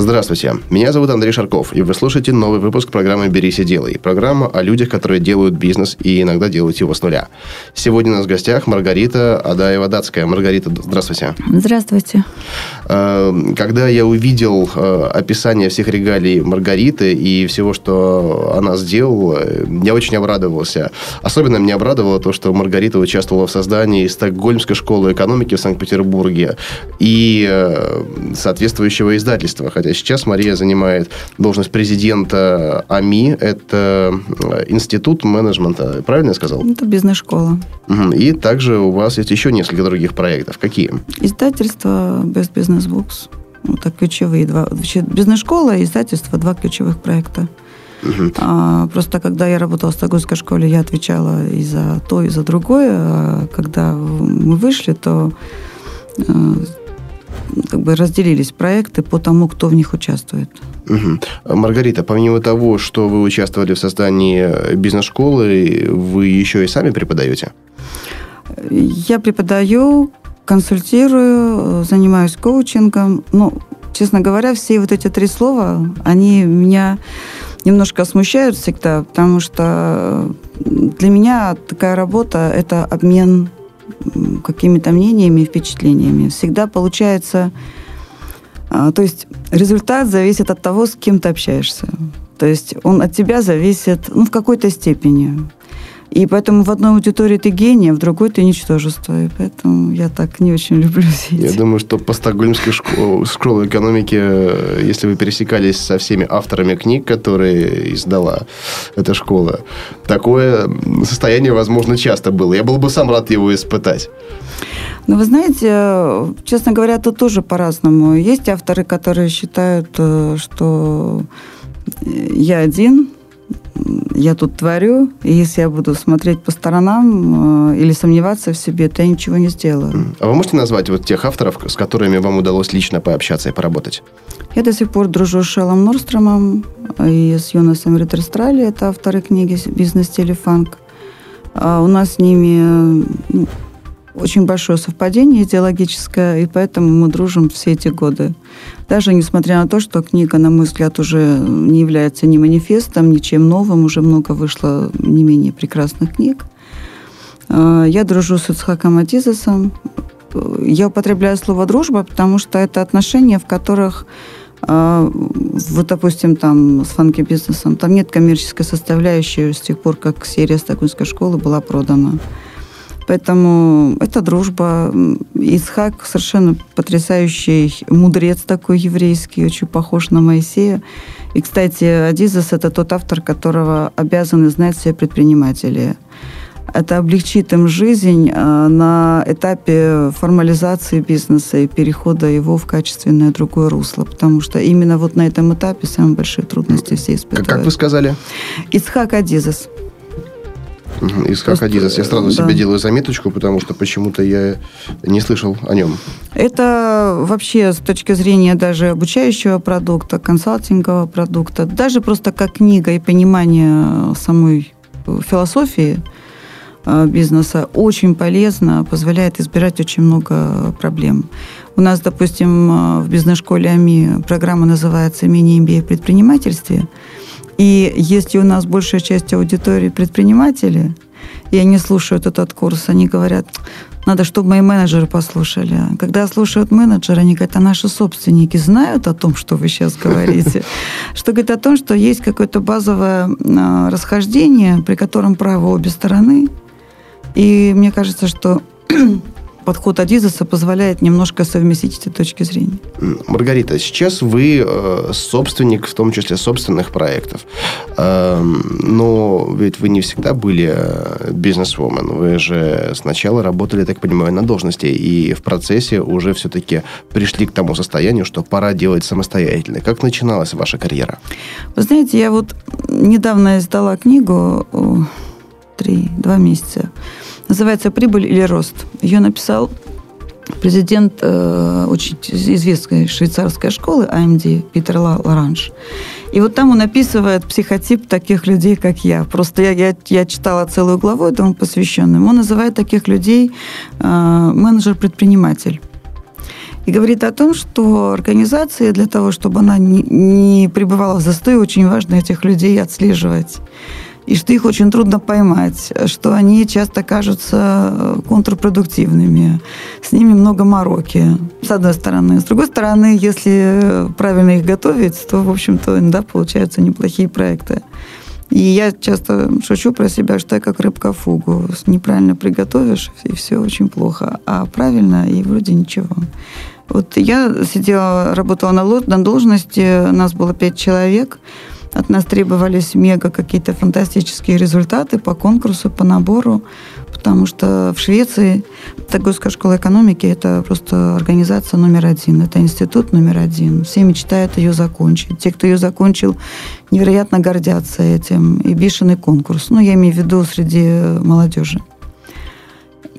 Здравствуйте, меня зовут Андрей Шарков, и вы слушаете новый выпуск программы «Берись и делай». Программа о людях, которые делают бизнес и иногда делают его с нуля. Сегодня у нас в гостях Маргарита Адаева-Датская. Маргарита, здравствуйте. Здравствуйте. Э, когда я увидел э, описание всех регалий Маргариты и всего, что она сделала, я очень обрадовался. Особенно меня обрадовало то, что Маргарита участвовала в создании Стокгольмской школы экономики в Санкт-Петербурге и э, соответствующего издательства, хотя Сейчас Мария занимает должность президента АМИ. Это э, институт менеджмента. Правильно я сказал? Это бизнес-школа. Угу. И также у вас есть еще несколько других проектов. Какие? Издательство Best Business Books. Вот так ключевые два. Бизнес-школа и издательство два ключевых проекта. Угу. А, просто когда я работала в Стокгольмской школе, я отвечала и за то, и за другое. А когда мы вышли, то э, как бы разделились проекты по тому, кто в них участвует. Угу. Маргарита, помимо того, что вы участвовали в создании бизнес-школы, вы еще и сами преподаете? Я преподаю, консультирую, занимаюсь коучингом. Ну, честно говоря, все вот эти три слова, они меня немножко смущают всегда, потому что для меня такая работа – это обмен какими-то мнениями и впечатлениями. Всегда получается... А, то есть результат зависит от того, с кем ты общаешься. То есть он от тебя зависит ну, в какой-то степени. И поэтому в одной аудитории ты гений, а в другой ты ничтожество. И поэтому я так не очень люблю все эти. Я думаю, что по стокгольмской школе, школе экономики, если вы пересекались со всеми авторами книг, которые издала эта школа, такое состояние, возможно, часто было. Я был бы сам рад его испытать. Ну, вы знаете, честно говоря, тут тоже по-разному. Есть авторы, которые считают, э, что я один, я тут творю, и если я буду смотреть по сторонам э, или сомневаться в себе, то я ничего не сделаю. А вы можете назвать вот тех авторов, с которыми вам удалось лично пообщаться и поработать? Я до сих пор дружу с Шеллом Норстромом и с Йонасом Риттерстрали, это авторы книги «Бизнес-стиль фанк». А у нас с ними ну, очень большое совпадение идеологическое, и поэтому мы дружим все эти годы. Даже несмотря на то, что книга, на мой взгляд, уже не является ни манифестом, ничем новым, уже много вышло не менее прекрасных книг. А, я дружу с Ицхаком Адизесом. Я употребляю слово «дружба», потому что это отношения, в которых а, вот, допустим, там с фанки-бизнесом, там нет коммерческой составляющей с тех пор, как серия Стокгольмской школы была продана. Поэтому это дружба. Исхак совершенно потрясающий мудрец такой еврейский, очень похож на Моисея. И, кстати, Адизес – это тот автор, которого обязаны знать все предприниматели. Это облегчит им жизнь а, на этапе формализации бизнеса и перехода его в качественное другое русло, потому что именно вот на этом этапе самые большие трудности все испытывают. Как вы сказали? Исхак Адизес. Из Хакадизас. Я сразу да. себе делаю заметочку, потому что почему-то я не слышал о нем. Это вообще с точки зрения даже обучающего продукта, консалтингового продукта, даже просто как книга и понимание самой философии э, бизнеса очень полезно, позволяет избирать очень много проблем. У нас, допустим, э, в бизнес-школе АМИ программа называется «Мини-MBA в предпринимательстве». И если у нас большая часть аудитории предприниматели, и они слушают этот курс, они говорят, надо, чтобы мои менеджеры послушали. Когда слушают менеджеры, они говорят, а наши собственники знают о том, что вы сейчас говорите? Что говорит о том, что есть какое-то базовое а, расхождение, при котором правы обе стороны. И мне кажется, что подход Адизеса позволяет немножко совместить эти точки зрения. Маргарита, сейчас вы э, собственник, в том числе собственных проектов. Э, но ведь вы не всегда были э, бизнесвумен. Вы же сначала работали, так понимаю, на должности. И в процессе уже все-таки пришли к тому состоянию, что пора делать самостоятельно. Как начиналась ваша карьера? Вы знаете, я вот недавно издала книгу три, два месяца Называется «Прибыль или рост». Ее написал президент э, очень известной швейцарской школы AMD Питер Лоранж. И вот там он описывает психотип таких людей, как я. Просто я, я, я читала целую главу этому посвященную. Он называет таких людей э, менеджер-предприниматель. И говорит о том, что организации для того, чтобы она не, не пребывала в застой, очень важно этих людей отслеживать и что их очень трудно поймать, что они часто кажутся контрпродуктивными, с ними много мороки, с одной стороны. С другой стороны, если правильно их готовить, то, в общем-то, да, получаются неплохие проекты. И я часто шучу про себя, что я как рыбка фугу. Неправильно приготовишь, и все очень плохо. А правильно, и вроде ничего. Вот я сидела, работала на, на должности, нас было пять человек – от нас требовались мега какие-то фантастические результаты по конкурсу, по набору, потому что в Швеции Тагойская школа экономики – это просто организация номер один, это институт номер один. Все мечтают ее закончить. Те, кто ее закончил, невероятно гордятся этим. И бешеный конкурс. Ну, я имею в виду среди молодежи.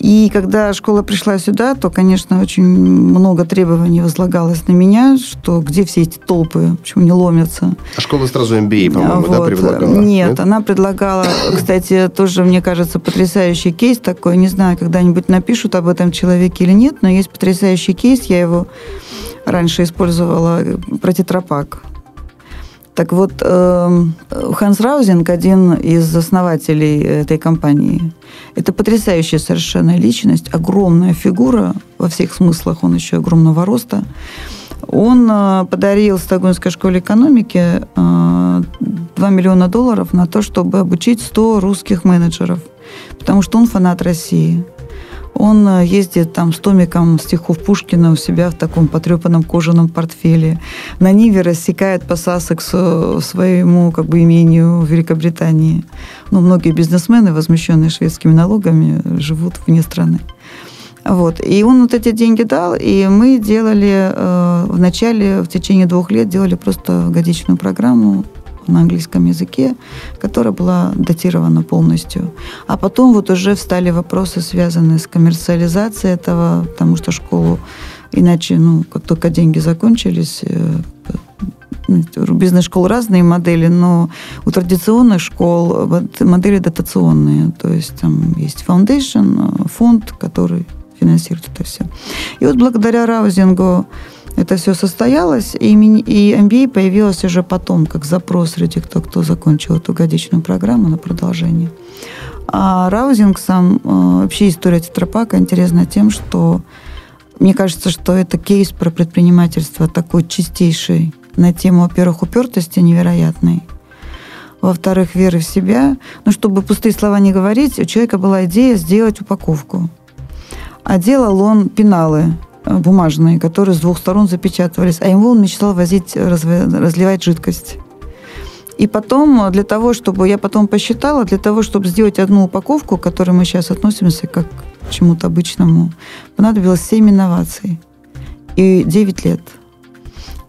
И когда школа пришла сюда, то, конечно, очень много требований возлагалось на меня, что где все эти толпы, почему не ломятся. А школа сразу MBA, по-моему, вот. да, предлагала? Нет, Нет, она предлагала, кстати, тоже, мне кажется, потрясающий кейс такой. Не знаю, когда-нибудь напишут об этом человеке или нет, но есть потрясающий кейс, я его раньше использовала про тетрапак. Так вот, эм, Ханс Раузинг, один из основателей этой компании, это потрясающая совершенно личность, огромная фигура, во всех смыслах он еще огромного роста. Он э, подарил Стокгольмской школе экономики 2 э, миллиона долларов на то, чтобы обучить 100 русских менеджеров, потому что он фанат России. Он э, ездит там с томиком стихов Пушкина у себя в таком потрепанном кожаном портфеле. На Ниве рассекает по Сассексу своему как бы имению в Великобритании. Ну, многие бизнесмены, возмущенные шведскими налогами, живут вне страны. Вот. И он вот эти деньги дал, и мы делали э, в начале, в течение двух лет, делали просто годичную программу на английском языке, которая была датирована полностью. А потом вот уже встали вопросы, связанные с коммерциализацией этого, потому что школу иначе, ну, как только деньги закончились, э, ну, бизнес-школ разные модели, но у традиционных школ модели дотационные. То есть там есть foundation, фонд, который финансирует это все. И вот благодаря раузингу это все состоялось, и, MBA появилась уже потом, как запрос среди кто, кто закончил эту годичную программу на продолжение. А Раузинг сам, э, вообще история Тетрапака интересна тем, что мне кажется, что это кейс про предпринимательство такой чистейший на тему, во-первых, упертости невероятной, во-вторых, веры в себя. Ну, чтобы пустые слова не говорить, у человека была идея сделать упаковку. А делал он пеналы бумажные, которые с двух сторон запечатывались, а ему он мечтал возить, разливать жидкость. И потом, э, для того, чтобы, я потом посчитала, для того, чтобы сделать одну упаковку, к которой мы сейчас относимся как к чему-то обычному, понадобилось 7 инноваций и 9 лет.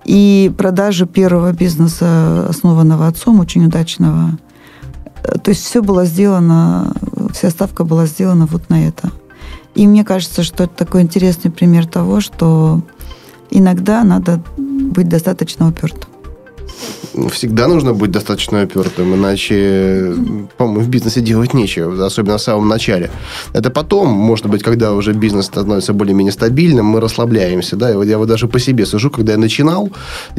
И продажи первого бизнеса, основанного отцом, очень удачного. Э, то есть все было сделано, вся ставка была сделана вот на это. И мне кажется, что это такой интересный пример того, что иногда надо быть достаточно упертым всегда нужно быть достаточно упертым, иначе, по-моему, в бизнесе делать нечего, особенно в самом начале. Это потом, может быть, когда уже бизнес становится более-менее стабильным, мы расслабляемся, да, и вот я вот даже по себе сужу, когда я начинал,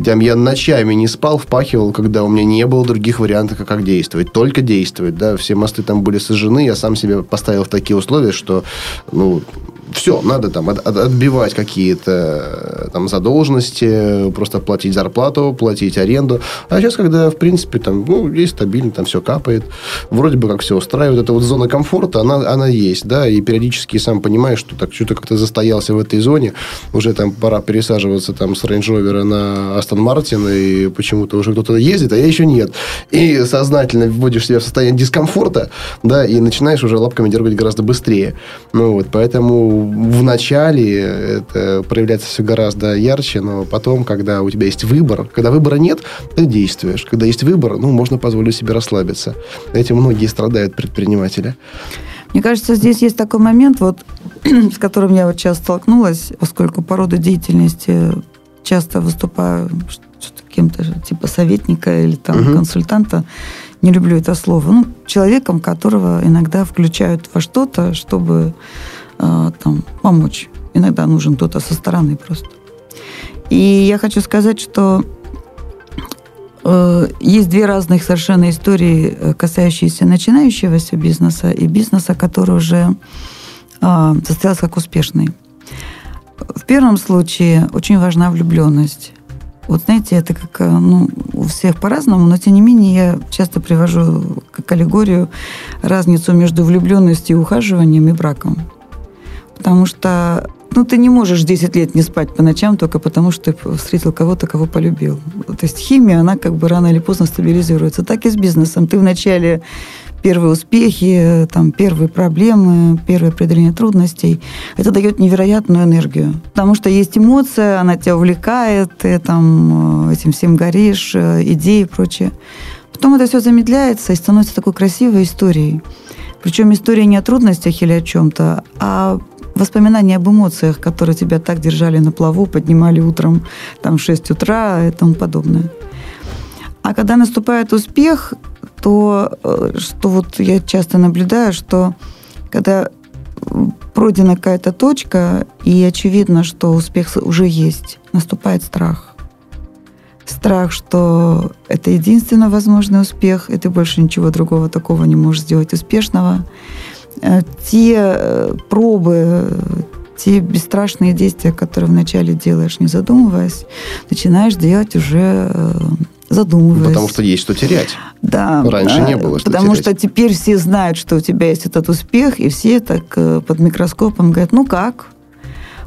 там, я ночами не спал, впахивал, когда у меня не было других вариантов, как действовать, только действовать, да, все мосты там были сожжены, я сам себе поставил в такие условия, что, ну, все, надо там от, отбивать какие-то э, там задолженности, просто платить зарплату, платить аренду. А сейчас, когда, в принципе, там, ну, есть стабильно, там все капает, вроде бы как все устраивает, эта вот зона комфорта, она, она есть, да, и периодически сам понимаешь, что так что-то как-то застоялся в этой зоне, уже там пора пересаживаться там с Range Rover на Aston Martin, и почему-то уже кто-то ездит, а я еще нет. И сознательно вводишь себя в состояние дискомфорта, да, и начинаешь уже лапками дергать гораздо быстрее. Ну вот, поэтому в начале это проявляется все гораздо ярче, но потом, когда у тебя есть выбор, когда выбора нет, ты действуешь. Когда есть выбор, ну, можно позволить себе расслабиться. Этим многие страдают предприниматели. Мне кажется, здесь есть такой момент, вот, с которым я вот сейчас столкнулась, поскольку по роду деятельности часто выступаю кем-то типа советника или там угу. консультанта. Не люблю это слово. Ну, человеком, которого иногда включают во что-то, чтобы там помочь. Иногда нужен кто-то со стороны просто. И я хочу сказать, что э, есть две разных совершенно истории, э, касающиеся начинающегося бизнеса и бизнеса, который уже э, состоялся как успешный. В первом случае очень важна влюбленность. Вот знаете, это как, э, ну, у всех по-разному, но тем не менее я часто привожу как аллегорию разницу между влюбленностью и ухаживанием и браком. Потому что ну, ты не можешь 10 лет не спать по ночам только потому, что ты встретил кого-то, кого полюбил. То есть химия, она как бы рано или поздно стабилизируется. Так и с бизнесом. Ты вначале первые успехи, там, первые проблемы, первые преодоление трудностей. Это дает невероятную энергию. Потому что есть эмоция, она тебя увлекает, ты там э, этим всем горишь, э, идеи и прочее. Потом это все замедляется и становится такой красивой историей. Причем история не о трудностях или о чем-то, а воспоминания об эмоциях, которые тебя так держали на плаву, поднимали утром там, в 6 утра и тому подобное. А когда наступает успех, то, э, что вот я часто наблюдаю, что когда пройдена какая-то точка, и очевидно, что успех уже есть, наступает страх. Страх, что это единственно возможный успех, и ты больше ничего другого такого не можешь сделать успешного. Э, те э, пробы, те бесстрашные действия, которые вначале делаешь, не задумываясь, начинаешь делать уже задумываясь. Потому что есть что терять. Да. Раньше не было что Потому терять. что теперь все знают, что у тебя есть этот успех, и все так э, под микроскопом говорят, ну как?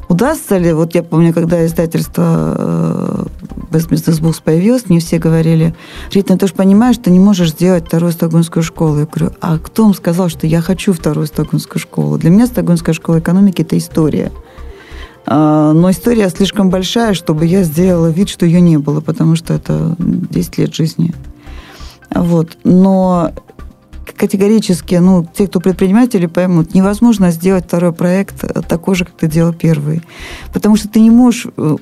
Удастся ли? Вот я помню, когда издательство Westminster Books появилось, мне все говорили, Рита, ну ты же понимаешь, ты не можешь сделать вторую стокгольмскую школу. Я говорю, а кто вам сказал, что я хочу вторую стокгольмскую школу? Для меня стокгольмская школа экономики – это история. А, но история слишком большая, чтобы я сделала вид, что ее не было, потому что это 10 лет жизни. Вот. Но категорически, ну, те, кто предприниматели, поймут, невозможно сделать второй проект такой же, как ты делал первый. Потому что ты не можешь э,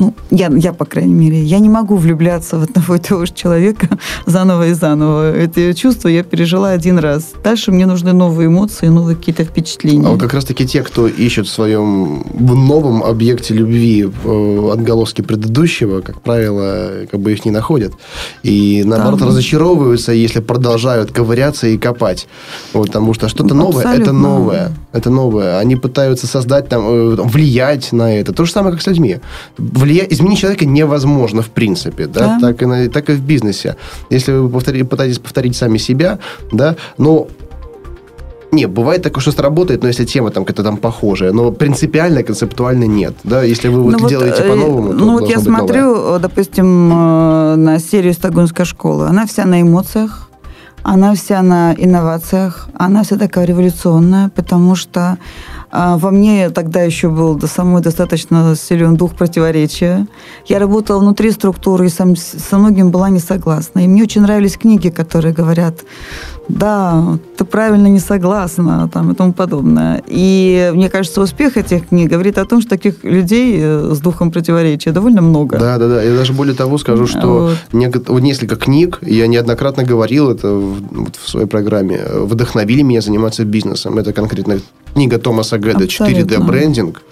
ну, я, я, по крайней мере, я не могу влюбляться в одного и того же человека заново и заново. Это чувство я пережила один раз. Дальше мне нужны новые эмоции, новые какие-то впечатления. А вот как раз-таки те, кто ищет в своем в новом объекте любви э, отголоски предыдущего, как правило, как бы их не находят. И, наоборот, да. разочаровываются, если продолжают ковыряться и копать. Вот, потому что что-то новое, это новое. Это новое. Они пытаются создать, там, э, влиять на это. То же самое, как с людьми влиять, изменить человека невозможно в принципе, да, да. Так, и на, так и в бизнесе. Если вы повтори, пытаетесь повторить сами себя, да, но не, бывает такое, что сработает, но если тема там какая-то там похожая, но принципиально, концептуально нет, да, если вы вот ну, делаете вот, по-новому, Ну вот я смотрю, новое. допустим, э, на серию Стокгольмской школы, она вся на эмоциях, она вся на инновациях, она вся такая революционная, потому что а во мне тогда еще был до самой достаточно силен дух противоречия. Я работала внутри структуры и сам, со многим была не согласна. И мне очень нравились книги, которые говорят, да, ты правильно не согласна, там, и тому подобное. И мне кажется, успех этих книг говорит о том, что таких людей э, с духом противоречия довольно много. Да, да, да. Я даже более того скажу, что вот. несколько книг, я неоднократно говорил это в, в своей программе, вдохновили меня заниматься бизнесом. Это конкретно книга Томаса Гэда «4D брендинг».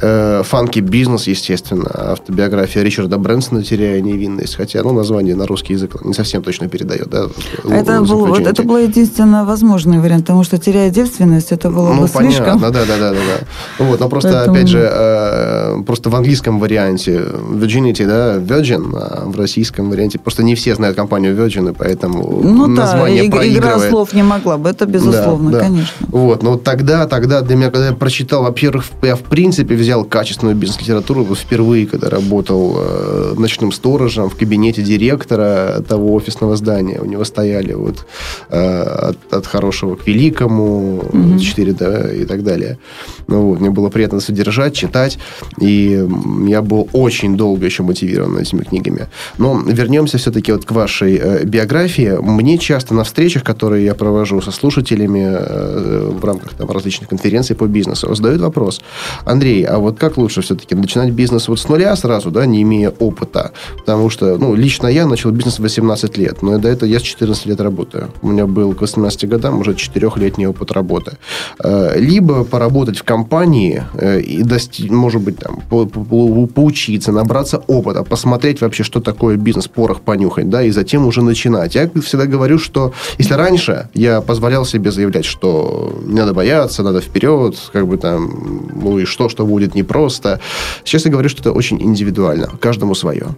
Фанки бизнес, естественно, автобиография Ричарда Брэнсона «Теряя невинность», хотя ну, название на русский язык не совсем точно передает. Да, это, был, вот, это был единственно возможный вариант, потому что «Теряя девственность» это было ну, бы понятно, слишком. да, да, да, да, да. Вот, но просто, Поэтому... опять же, э, просто в английском варианте Virginity, да, Virgin, а в российском варианте просто не все знают компанию Virgin, и поэтому ну, название да, проигрывает. игра слов не могла бы, это безусловно, да, да. конечно. Вот, но тогда, тогда для меня, когда я прочитал, во-первых, я в принципе взял качественную бизнес-литературу впервые, когда работал э, ночным сторожем в кабинете директора того офисного здания. У него стояли вот э, от, от хорошего к великому, mm-hmm. 4, да, и так далее. Ну, вот, мне было приятно содержать, читать. И я был очень долго еще мотивирован этими книгами. Но вернемся все-таки вот к вашей э, биографии. Мне часто на встречах, которые я провожу со слушателями э, в рамках там, различных конференций по бизнесу, задают вопрос. Андрей, а вот как лучше все-таки начинать бизнес вот с нуля сразу, да, не имея опыта? Потому что, ну, лично я начал бизнес в 18 лет, но до этого я с 14 лет работаю. У меня был к 18 годам уже 4-летний опыт работы. Э, либо поработать в компании э, и достичь, может быть, там, по, по, поучиться, набраться опыта, посмотреть вообще, что такое бизнес, порох понюхать, да, и затем уже начинать. Я всегда говорю, что если раньше я позволял себе заявлять, что не надо бояться, надо вперед, как бы там, ну и что, что будет непросто. Сейчас я говорю, что это очень индивидуально, каждому свое.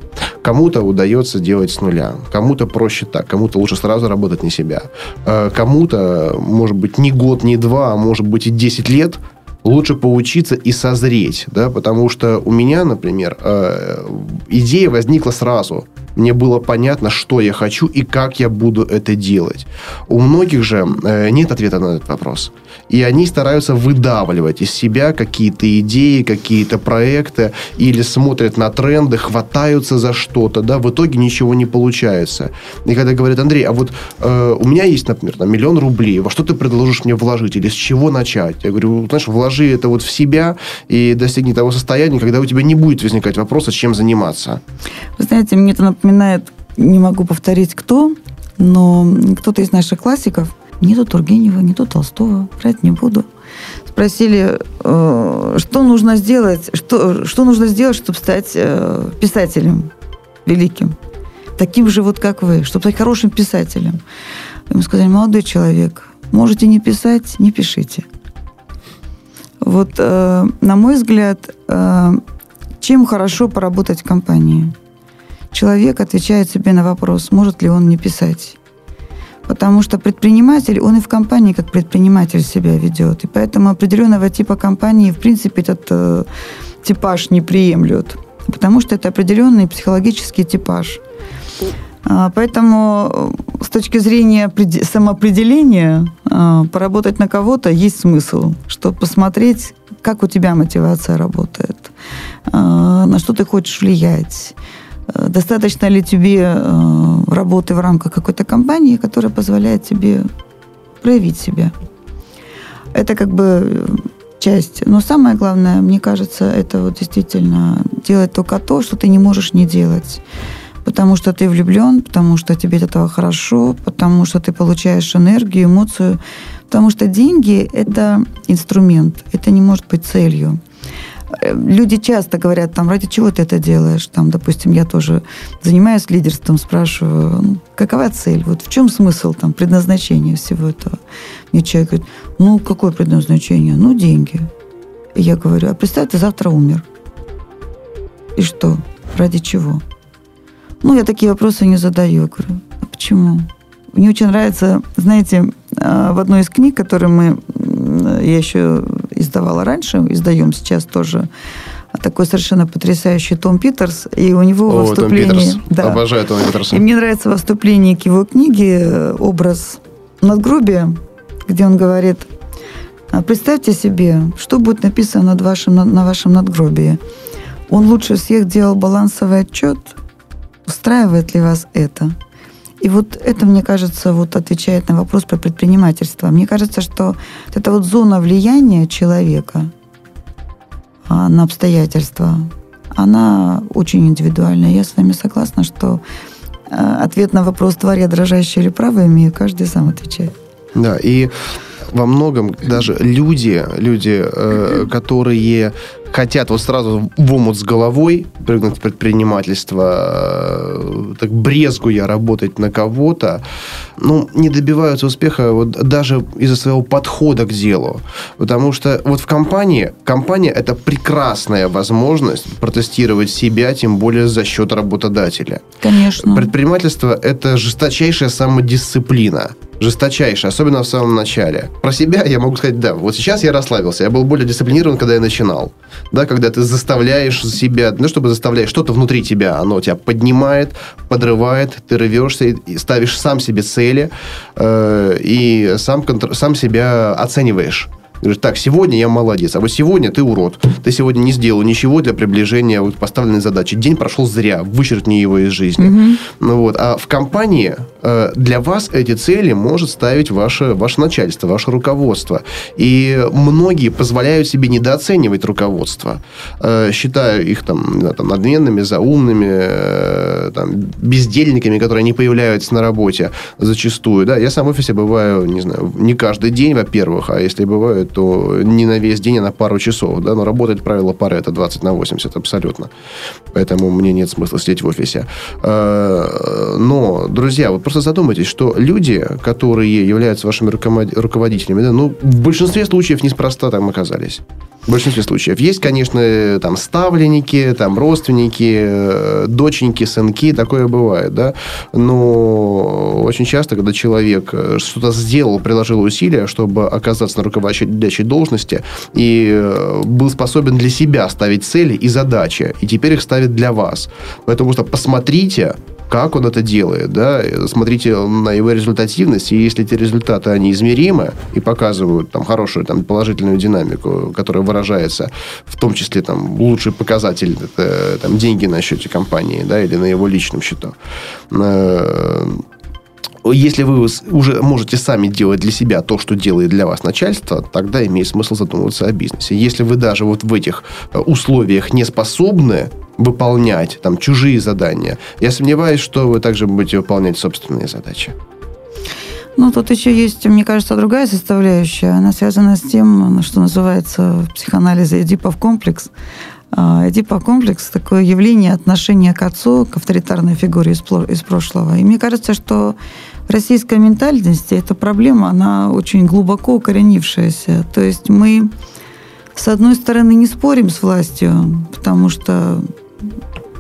Кому-то удается делать с нуля, кому-то проще так, кому-то лучше сразу работать на себя, э, кому-то, может быть, не год, не два, а может быть и 10 лет – лучше поучиться и созреть, да, потому что у меня, например, э, идея возникла сразу. Мне было понятно, что я хочу и как я буду это делать. У многих же э, нет ответа на этот вопрос. И они стараются выдавливать из себя какие-то идеи, какие-то проекты, или смотрят на тренды, хватаются за что-то, да, в итоге ничего не получается. И когда говорят, Андрей, а вот э, у меня есть, например, там, миллион рублей, во что ты предложишь мне вложить, или с чего начать? Я говорю, знаешь, вложи это вот в себя и достигни того состояния, когда у тебя не будет возникать вопроса, чем заниматься. Вы знаете, мне это напоминает, не могу повторить кто, но кто-то из наших классиков, не то Тургенева, не то Толстого, брать не буду, спросили, э, что нужно сделать, что, что нужно сделать, чтобы стать э, писателем великим, таким же вот, как вы, чтобы стать хорошим писателем. Ему сказали, молодой человек, можете не писать, не пишите. Вот, э, на мой взгляд, чем хорошо поработать в компании – человек отвечает себе на вопрос, может ли он не писать. Потому что предприниматель, он и в компании как предприниматель себя ведет. И поэтому определенного типа компании, в принципе, этот э, типаж не приемлют. Потому что это определенный психологический типаж. А, поэтому э, с точки зрения самоопределения а, поработать на кого-то есть смысл, чтобы посмотреть, как у тебя мотивация работает, а, на что ты хочешь влиять, Э, достаточно ли тебе э, работы в рамках какой-то компании, которая позволяет тебе проявить себя. Это как бы часть. Но самое главное, мне кажется, это вот действительно делать только то, что ты не можешь не делать. Потому что ты влюблен, потому что тебе от этого хорошо, потому что ты получаешь энергию, эмоцию. Потому что деньги – это инструмент, это не может быть целью люди часто говорят, там, ради чего ты это делаешь? Там, допустим, я тоже занимаюсь лидерством, спрашиваю, ну, какова цель? Вот в чем смысл, там, предназначение всего этого? Мне человек говорит, ну, какое предназначение? Ну, деньги. И я говорю, а представь, ты завтра умер. И что? Ради чего? Ну, я такие вопросы не задаю. Я говорю, а почему? Мне очень нравится, знаете, а, в одной из книг, которые мы, я еще издавала раньше, издаем сейчас тоже, такой совершенно потрясающий Том Питерс, и у него О, во вступлении... Том Да, Обожаю Тома Питерса. И мне нравится во вступлении к его книге э, образ надгробия, где он говорит, «А представьте себе, что будет написано над вашим, на вашем надгробии. Он лучше всех делал балансовый отчет. Устраивает ли вас это? И вот это, мне кажется, вот отвечает на вопрос про предпринимательство. Мне кажется, что это вот зона влияния человека а, на обстоятельства, она очень индивидуальная. Я с вами согласна, что а, ответ на вопрос, тварь дрожащая или правая имею, каждый сам отвечает. Да, и во многом даже люди, люди, э, которые хотят вот сразу в омут с головой прыгнуть в предпринимательство, э, так брезгуя работать на кого-то, ну, не добиваются успеха вот даже из-за своего подхода к делу. Потому что вот в компании, компания – это прекрасная возможность протестировать себя, тем более за счет работодателя. Конечно. Предпринимательство – это жесточайшая самодисциплина жесточайшая, особенно в самом начале. Про себя я могу сказать, да, вот сейчас я расслабился, я был более дисциплинирован, когда я начинал да, когда ты заставляешь себя, ну, чтобы заставляешь что-то внутри тебя, оно тебя поднимает, подрывает, ты рвешься и ставишь сам себе цели э, и сам, сам себя оцениваешь Говоришь, так, сегодня я молодец, а вот сегодня ты урод. Ты сегодня не сделал ничего для приближения вот поставленной задачи. День прошел зря, вычеркни его из жизни. Угу. Ну, вот. А в компании для вас эти цели может ставить ваше, ваше начальство, ваше руководство. И многие позволяют себе недооценивать руководство, э, считая их там, там надменными, заумными, э, там, бездельниками, которые не появляются на работе зачастую. Да? Я сам в офисе бываю, не знаю, не каждый день, во-первых, а если бывает, то не на весь день, а на пару часов. Да? Но работать правило пары это 20 на 80 абсолютно. Поэтому мне нет смысла сидеть в офисе. Э, но, друзья, вот просто задумайтесь, что люди, которые являются вашими руководителями, да, ну, в большинстве случаев неспроста там оказались. В большинстве случаев. Есть, конечно, там ставленники, там родственники, э, доченьки, сынки, такое бывает, да. Но очень часто, когда человек э, что-то сделал, приложил усилия, чтобы оказаться на руководящей должности, и э, был способен для себя ставить цели и задачи, и теперь их ставит для вас. Поэтому что посмотрите, как он это делает, да, смотрите на его результативность, и если эти результаты, они измеримы и показывают там хорошую там положительную динамику, которая выражается в том числе там лучший показатель, это там деньги на счете компании, да, или на его личном счету, э, если вы уже можете сами делать для себя то, что делает для вас начальство, тогда имеет смысл задумываться о бизнесе. Если вы даже вот в этих э, условиях не способны выполнять там чужие задания, я сомневаюсь, что вы также будете выполнять собственные задачи. Ну, тут еще есть, мне кажется, другая составляющая. Она связана с тем, что называется в психоанализе Эдипов комплекс. А, Эдипов комплекс – такое явление отношения к отцу, к авторитарной фигуре из прошлого. И мне кажется, что в российской ментальности эта проблема, она очень глубоко укоренившаяся. То есть мы, с одной стороны, не спорим с властью, потому что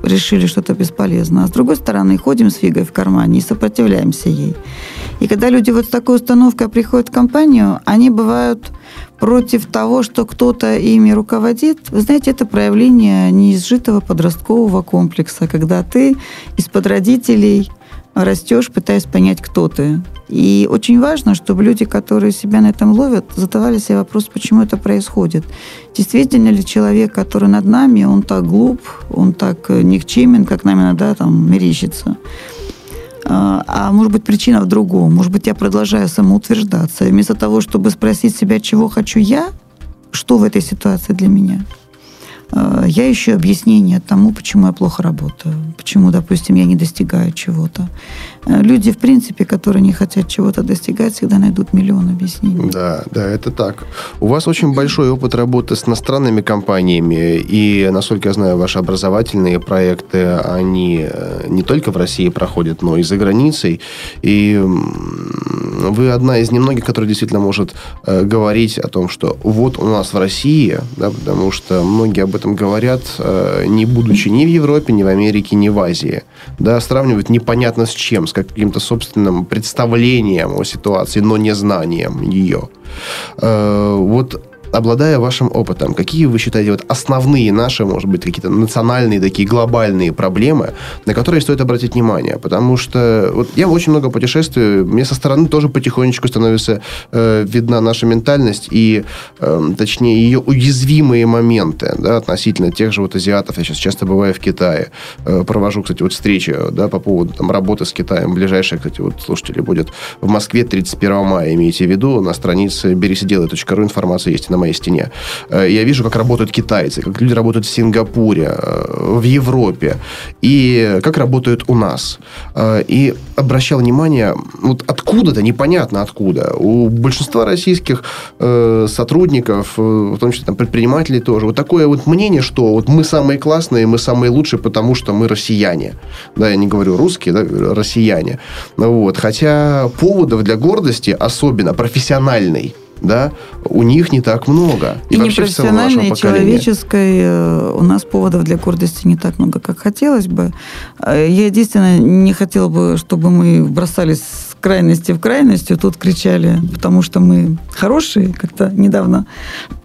решили, что это бесполезно. А с другой стороны, ходим с фигой в кармане и сопротивляемся ей. И когда люди вот с такой установкой приходят в компанию, они бывают против того, что кто-то ими руководит. Вы знаете, это проявление неизжитого подросткового комплекса, когда ты из-под родителей растешь, пытаясь понять, кто ты. И очень важно, чтобы люди, которые себя на этом ловят, задавали себе вопрос, почему это происходит. Действительно ли человек, который над нами, он так глуп, он так э, никчемен, как нам иногда там мерещится. А, а может быть, причина в другом. Может быть, я продолжаю самоутверждаться. И вместо того, чтобы спросить себя, чего хочу я, что в этой ситуации для меня – Э, я ищу объяснение тому, почему я плохо работаю, почему, допустим, я не достигаю чего-то. Э, люди, в принципе, которые не хотят чего-то достигать, всегда найдут миллион объяснений. Да, да, это так. У вас очень большой опыт работы с иностранными компаниями, и, насколько я знаю, ваши образовательные проекты, они э, не только в России проходят, но и за границей. И вы одна из немногих, которая действительно может говорить о том, что вот у нас в России, да, потому что многие об этом говорят, не будучи ни в Европе, ни в Америке, ни в Азии. Да, сравнивают непонятно с чем, с каким-то собственным представлением о ситуации, но не знанием ее. Э, вот обладая вашим опытом, какие вы считаете вот основные наши, может быть, какие-то национальные такие глобальные проблемы, на которые стоит обратить внимание? Потому что вот я очень много путешествую, мне со стороны тоже потихонечку становится э, видна наша ментальность и, э, точнее, ее уязвимые моменты да, относительно тех же вот азиатов. Я сейчас часто бываю в Китае, э, провожу, кстати, вот встречи да, по поводу там, работы с Китаем. Ближайшая, кстати, вот слушатели будет в Москве 31 мая, имейте в виду, на странице берисиделай.ру информация есть на моей стене. Э, я вижу, как работают китайцы, как люди работают в Сингапуре, э, в Европе, и как работают у нас. Э, и обращал внимание, вот откуда-то, непонятно откуда, у большинства российских сотрудников, в том числе там, предпринимателей тоже, вот такое вот мнение, что вот мы самые классные, мы самые лучшие, потому что мы россияне. Да, я не говорю русские, да, россияне. Вот. Хотя поводов для гордости, особенно профессиональной, да, у них не так много. И, и непрофессиональной, и человеческой э, у нас поводов для гордости не так много, как хотелось бы. Э, я единственное не хотела бы, чтобы мы бросались с крайности в крайность, тут кричали, потому что мы хорошие. Как-то недавно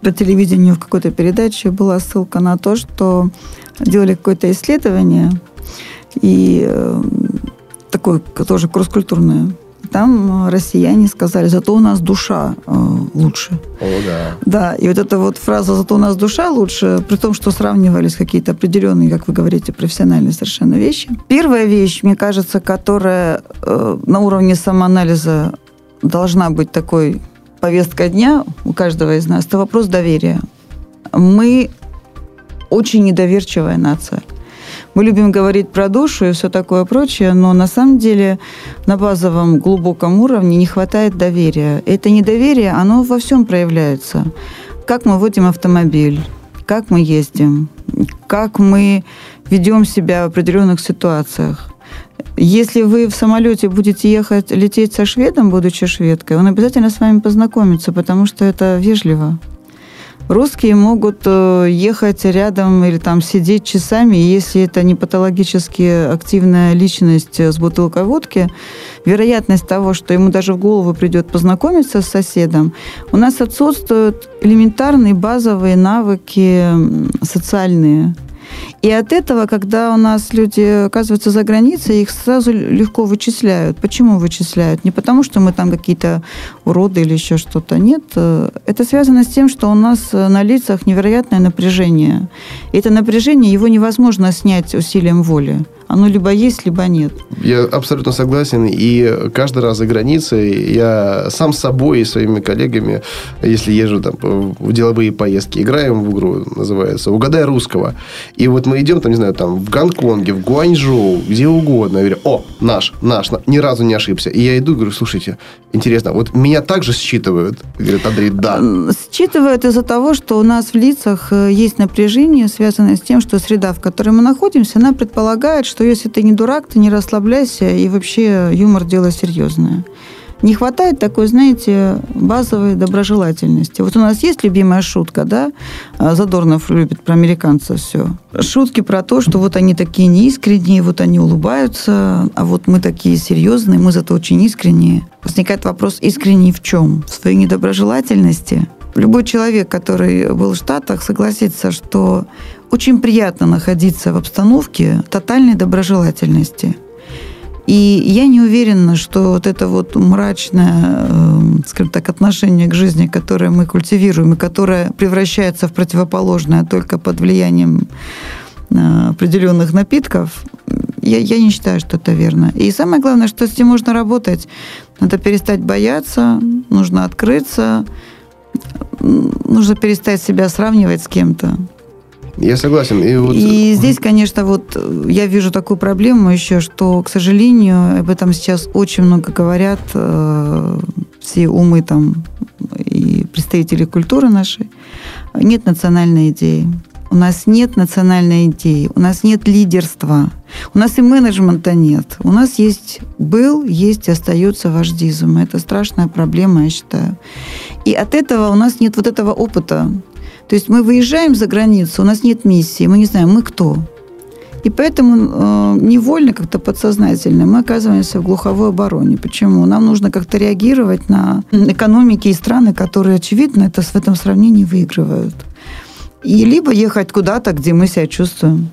по телевидению в какой-то передаче была ссылка на то, что делали какое-то исследование, и э, такое тоже кросс-культурное там россияне сказали, зато у нас душа э, лучше. О, да. Да, и вот эта вот фраза «зато у нас душа лучше», при том, что сравнивались какие-то определенные, как вы говорите, профессиональные совершенно вещи. Первая вещь, мне кажется, которая э, на уровне самоанализа должна быть такой повестка дня у каждого из нас, это вопрос доверия. Мы очень недоверчивая нация. Мы любим говорить про душу и все такое прочее, но на самом деле на базовом глубоком уровне не хватает доверия. Это недоверие, оно во всем проявляется. Как мы водим автомобиль, как мы ездим, как мы ведем себя в определенных ситуациях. Если вы в самолете будете ехать, лететь со шведом, будучи шведкой, он обязательно с вами познакомится, потому что это вежливо. Русские могут э, ехать рядом или там сидеть часами, и если это не патологически активная личность с бутылкой водки, вероятность того, что ему даже в голову придет познакомиться с соседом, у нас отсутствуют элементарные базовые навыки социальные. И от этого, когда у нас люди оказываются за границей, их сразу легко вычисляют. Почему вычисляют? Не потому, что мы там какие-то уроды или еще что-то. Нет. Это связано с тем, что у нас на лицах невероятное напряжение. И это напряжение, его невозможно снять усилием воли. Оно либо есть, либо нет. Я абсолютно согласен. И каждый раз за границей я сам с собой и своими коллегами, если езжу там в деловые поездки, играем в игру, называется «Угадай русского». И вот мы идем, там, не знаю, там в Гонконге, в Гуанчжоу, где угодно. Я говорю, о, наш, наш, ни разу не ошибся. И я иду и говорю, слушайте, интересно, вот меня также считывают? Говорит Андрей, да. Считывают из-за того, что у нас в лицах э, есть напряжение, связанное с тем, что среда, в которой мы находимся, она предполагает, что что если ты не дурак, ты не расслабляйся, и вообще юмор – дело серьезное. Не хватает такой, знаете, базовой доброжелательности. Вот у нас есть любимая шутка, да? А, Задорнов любит про американцев все. Шутки про то, что вот они такие неискренние, вот они улыбаются, а вот мы такие серьезные, мы зато очень искренние. Возникает вопрос, искренний в чем? В своей недоброжелательности? Любой человек, который был в Штатах, согласится, что очень приятно находиться в обстановке тотальной доброжелательности. И я не уверена, что вот это вот мрачное, эм, скажем так, отношение к жизни, которое мы культивируем и которое превращается в противоположное только под влиянием э, определенных напитков, я, я не считаю, что это верно. И самое главное, что с этим можно работать. Надо перестать бояться, нужно открыться, нужно перестать себя сравнивать с кем-то. Я согласен. И, вот... и здесь, конечно, вот я вижу такую проблему еще, что, к сожалению, об этом сейчас очень много говорят э, все умы там и представители культуры нашей. Нет национальной идеи. У нас нет национальной идеи, у нас нет лидерства, у нас и менеджмента нет. У нас есть, был, есть и остается вождизм. Это страшная проблема, я считаю. И от этого у нас нет вот этого опыта. То есть мы выезжаем за границу, у нас нет миссии, мы не знаем, мы кто. И поэтому э, невольно, как-то подсознательно мы оказываемся в глуховой обороне. Почему? Нам нужно как-то реагировать на экономики и страны, которые, очевидно, это в этом сравнении выигрывают. И либо ехать куда-то, где мы себя чувствуем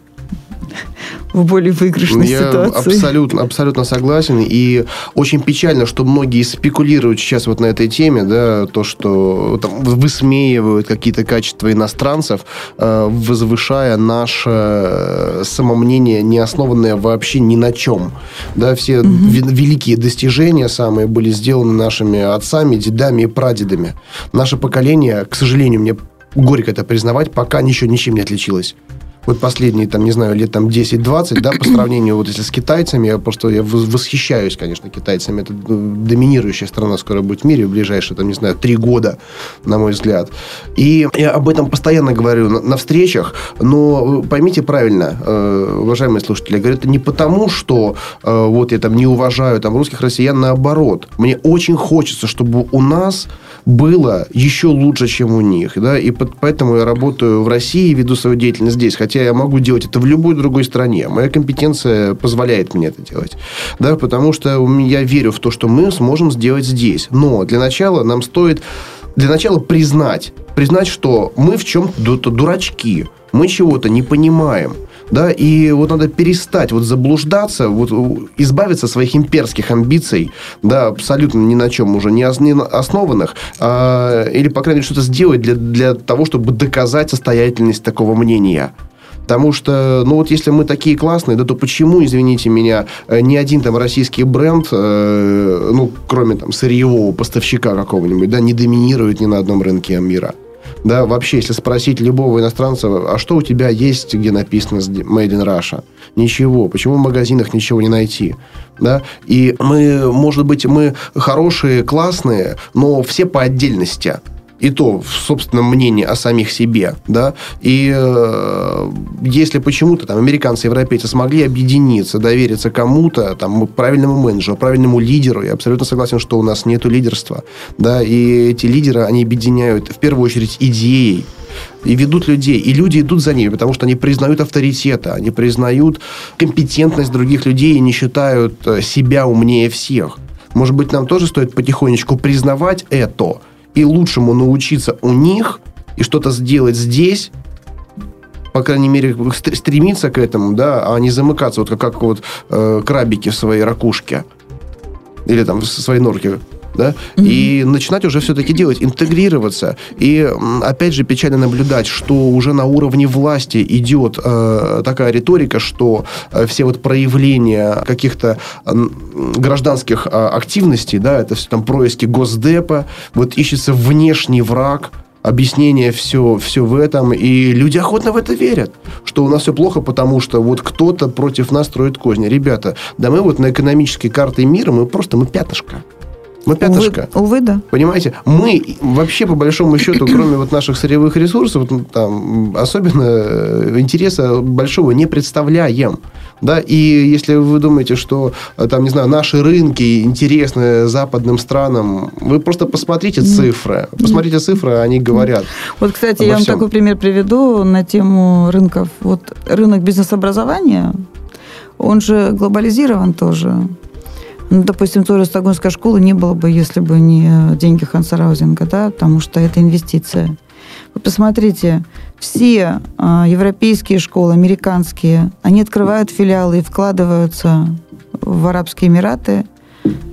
в более выигрышной Я ситуации. абсолютно, абсолютно согласен. И очень печально, что многие спекулируют сейчас вот на этой теме, да, то, что там, высмеивают какие-то качества иностранцев, э, возвышая наше э, самомнение, не основанное вообще ни на чем. Да, все угу. великие достижения самые были сделаны нашими отцами, дедами и прадедами. Наше поколение, к сожалению, мне горько это признавать, пока ничего ничем не отличилось вот последние, там, не знаю, лет там 10-20, да, по сравнению вот если с китайцами, я просто я восхищаюсь, конечно, китайцами. Это ну, доминирующая страна скоро будет в мире в ближайшие, там, не знаю, три года, на мой взгляд. И я об этом постоянно говорю на, на встречах, но поймите правильно, э, уважаемые слушатели, я говорю, это не потому, что э, вот я там не уважаю там русских россиян, наоборот. Мне очень хочется, чтобы у нас было еще лучше, чем у них. Да? И поэтому я работаю в России, веду свою деятельность здесь. Хотя я могу делать это в любой другой стране. Моя компетенция позволяет мне это делать. Да? Потому что я верю в то, что мы сможем сделать здесь. Но для начала нам стоит для начала признать, признать, что мы в чем-то дурачки, мы чего-то не понимаем. Да, и вот надо перестать вот заблуждаться, вот избавиться от своих имперских амбиций, да, абсолютно ни на чем уже не основанных, а, или, по крайней мере, что-то сделать для, для того, чтобы доказать состоятельность такого мнения. Потому что, ну вот если мы такие классные, да то почему, извините меня, э, ни один там российский бренд, э, ну, кроме там сырьевого поставщика какого-нибудь, да, не доминирует ни на одном рынке мира? Да, вообще, если спросить любого иностранца, а что у тебя есть, где написано Made in Russia? Ничего. Почему в магазинах ничего не найти? Да? И мы, может быть, мы хорошие, классные, но все по отдельности и то в собственном мнении о самих себе, да, и э, если почему-то там американцы и европейцы смогли объединиться, довериться кому-то, там, правильному менеджеру, правильному лидеру, я абсолютно согласен, что у нас нет лидерства, да, и эти лидеры, они объединяют в первую очередь идеей, и ведут людей. И люди идут за ними, потому что они признают авторитета, они признают компетентность других людей и не считают э, себя умнее всех. Может быть, нам тоже стоит потихонечку признавать это, и лучшему научиться у них и что-то сделать здесь, по крайней мере, стремиться к этому, да, а не замыкаться, вот как, как вот э, крабики в своей ракушке или там в своей норке да, mm-hmm. и начинать уже все-таки делать, интегрироваться. И, опять же, печально наблюдать, что уже на уровне власти идет э, такая риторика, что э, все вот проявления каких-то э, гражданских э, активностей, да, это все там происки Госдепа, вот ищется внешний враг, объяснение все, все в этом, и люди охотно в это верят, что у нас все плохо, потому что вот кто-то против нас строит козни. Ребята, да мы вот на экономической карте мира, мы просто, мы пятышко. Мы пятышко. Увы, увы, да. Понимаете? Мы вообще, по большому счету, кроме вот наших сырьевых ресурсов, там, особенно э, интереса большого не представляем. Да, и если вы думаете, что э, там, не знаю, наши рынки интересны западным странам, вы просто посмотрите цифры. Посмотрите цифры, они говорят. Вот, кстати, я вам всем. такой пример приведу на тему рынков. Вот рынок бизнес-образования, он же глобализирован тоже. Ну, допустим, тоже Стокгольмской школы не было бы, если бы не деньги Ханса Раузинга, да, потому что это инвестиция. Вы посмотрите, все э, европейские школы, американские, они открывают филиалы и вкладываются в Арабские Эмираты,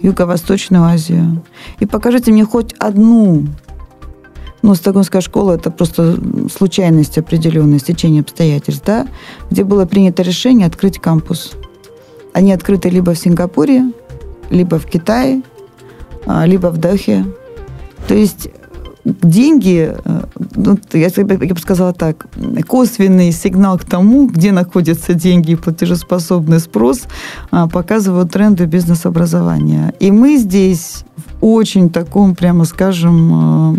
Юго-Восточную Азию. И покажите мне хоть одну ну, Стокгольмская школа – это просто случайность определенная, стечение обстоятельств, да, где было принято решение открыть кампус. Они открыты либо в Сингапуре, либо в Китае, а, либо в Дохе. То есть деньги, э, ну, я, я бы сказала так, косвенный сигнал к тому, где находятся деньги и платежеспособный спрос, а, показывают тренды бизнес-образования. И мы здесь в очень таком, прямо скажем, э,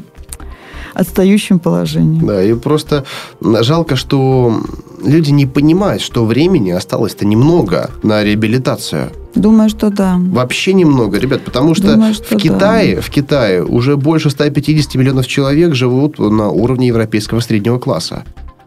отстающем положении. Да, и просто жалко, что люди не понимают, что времени осталось-то немного на реабилитацию. Думаю, что да. Вообще немного, ребят, потому что, Думаю, что в, Китае, да. в Китае уже больше 150 миллионов человек живут на уровне европейского среднего класса.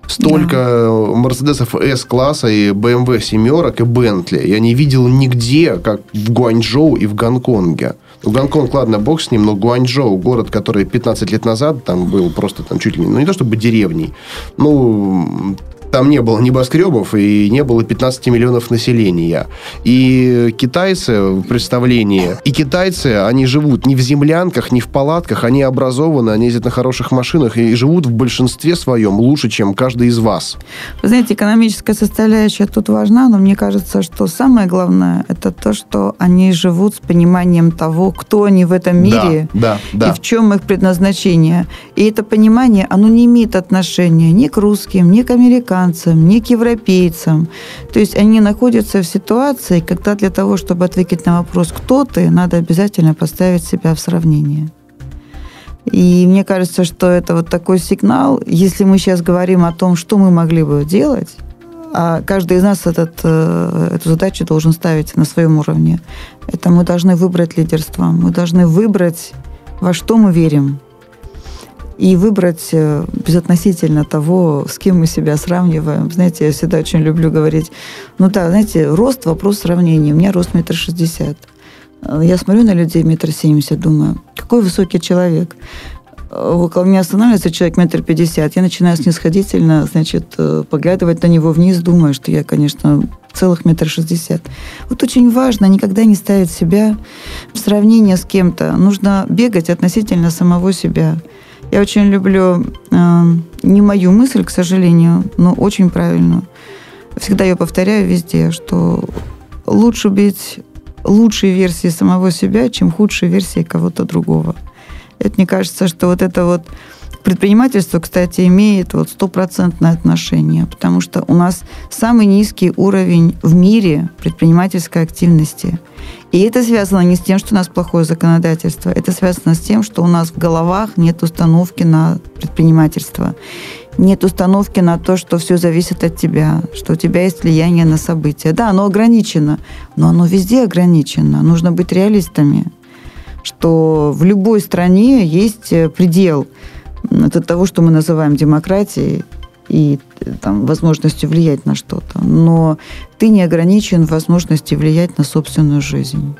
Столько да. Мерседесов S-класса и BMW семерок и Бентли я не видел нигде, как в Гуанчжоу и в Гонконге. Ну, Гонконг, ладно, бог с ним, но Гуанчжоу, город, который 15 лет назад там был просто там чуть ли не, ну не то чтобы деревней, ну там не было небоскребов и не было 15 миллионов населения. И китайцы в представлении, и китайцы, они живут не в землянках, не в палатках, они образованы, они ездят на хороших машинах и живут в большинстве своем лучше, чем каждый из вас. Вы знаете, экономическая составляющая тут важна, но мне кажется, что самое главное, это то, что они живут с пониманием того, кто они в этом мире да, да, да. и в чем их предназначение. И это понимание, оно не имеет отношения ни к русским, ни к американцам, американцам, ни к европейцам. То есть они находятся в ситуации, когда для того, чтобы ответить на вопрос «кто ты?», надо обязательно поставить себя в сравнение. И мне кажется, что это вот такой сигнал, если мы сейчас говорим о том, что мы могли бы делать, а каждый из нас этот, э, эту задачу должен ставить на своем уровне. Это мы должны выбрать лидерство, мы должны выбрать, во что мы верим, и выбрать э, безотносительно того, с кем мы себя сравниваем. Знаете, я всегда очень люблю говорить, ну да, знаете, рост – вопрос сравнения. У меня рост метр шестьдесят. Я смотрю на людей метр семьдесят, думаю, какой высокий человек. около меня останавливается человек метр пятьдесят, я начинаю снисходительно, значит, э, поглядывать на него вниз, думаю, что я, конечно, целых метр шестьдесят. Вот очень важно никогда не ставить себя в сравнение с кем-то. Нужно бегать относительно самого себя. Я очень люблю э, не мою мысль, к сожалению, но очень правильную. Всегда ее повторяю везде, что лучше быть лучшей версией самого себя, чем худшей версией кого-то другого. Это мне кажется, что вот это вот предпринимательство, кстати, имеет вот стопроцентное отношение, потому что у нас самый низкий уровень в мире предпринимательской активности. И это связано не с тем, что у нас плохое законодательство, это связано с тем, что у нас в головах нет установки на предпринимательство, нет установки на то, что все зависит от тебя, что у тебя есть влияние на события. Да, оно ограничено, но оно везде ограничено. Нужно быть реалистами, что в любой стране есть э, предел от того, что мы называем демократией, и там, возможностью влиять на что-то. Но ты не ограничен в влиять на собственную жизнь.